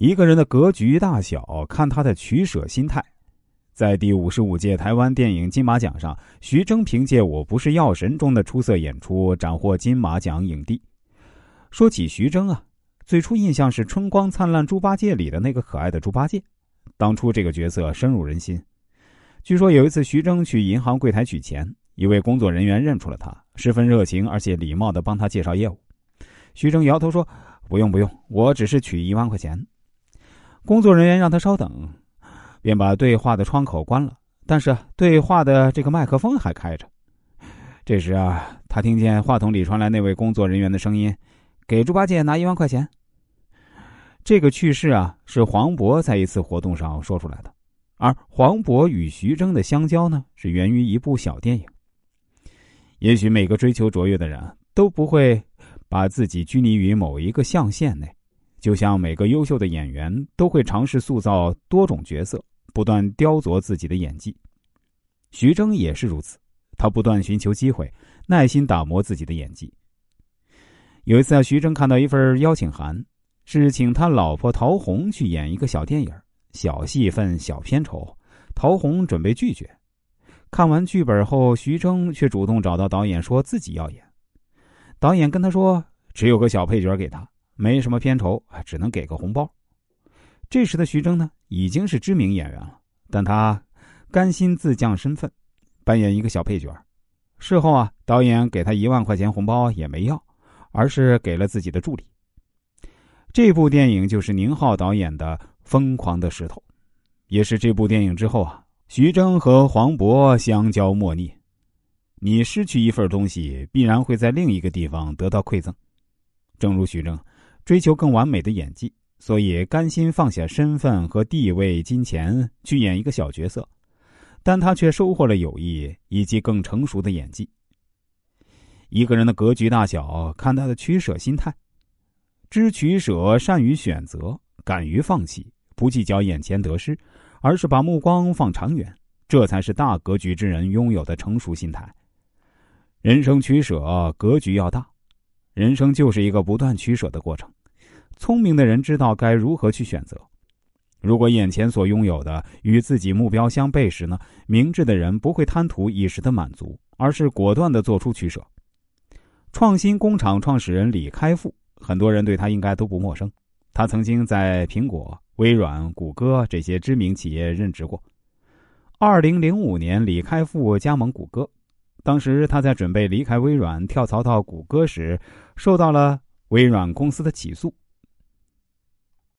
一个人的格局大小，看他的取舍心态。在第五十五届台湾电影金马奖上，徐峥凭借《我不是药神》中的出色演出，斩获金马奖影帝。说起徐峥啊，最初印象是《春光灿烂猪八戒》里的那个可爱的猪八戒，当初这个角色深入人心。据说有一次，徐峥去银行柜台取钱，一位工作人员认出了他，十分热情而且礼貌的帮他介绍业务。徐峥摇头说：“不用不用，我只是取一万块钱。”工作人员让他稍等，便把对话的窗口关了，但是对话的这个麦克风还开着。这时啊，他听见话筒里传来那位工作人员的声音：“给猪八戒拿一万块钱。”这个趣事啊，是黄渤在一次活动上说出来的。而黄渤与徐峥的相交呢，是源于一部小电影。也许每个追求卓越的人都不会把自己拘泥于某一个象限内。就像每个优秀的演员都会尝试塑造多种角色，不断雕琢自己的演技，徐峥也是如此。他不断寻求机会，耐心打磨自己的演技。有一次啊，徐峥看到一份邀请函，是请他老婆陶虹去演一个小电影，小戏份、小片酬。陶虹准备拒绝。看完剧本后，徐峥却主动找到导演，说自己要演。导演跟他说，只有个小配角给他。没什么片酬，只能给个红包。这时的徐峥呢，已经是知名演员了，但他甘心自降身份，扮演一个小配角。事后啊，导演给他一万块钱红包也没要，而是给了自己的助理。这部电影就是宁浩导演的《疯狂的石头》，也是这部电影之后啊，徐峥和黄渤相交莫逆。你失去一份东西，必然会在另一个地方得到馈赠，正如徐峥。追求更完美的演技，所以甘心放下身份和地位、金钱去演一个小角色，但他却收获了友谊以及更成熟的演技。一个人的格局大小，看他的取舍心态，知取舍，善于选择，敢于放弃，不计较眼前得失，而是把目光放长远，这才是大格局之人拥有的成熟心态。人生取舍，格局要大。人生就是一个不断取舍的过程，聪明的人知道该如何去选择。如果眼前所拥有的与自己目标相悖时呢？明智的人不会贪图一时的满足，而是果断的做出取舍。创新工厂创始人李开复，很多人对他应该都不陌生。他曾经在苹果、微软、谷歌这些知名企业任职过。二零零五年，李开复加盟谷歌。当时他在准备离开微软跳槽到谷歌时，受到了微软公司的起诉，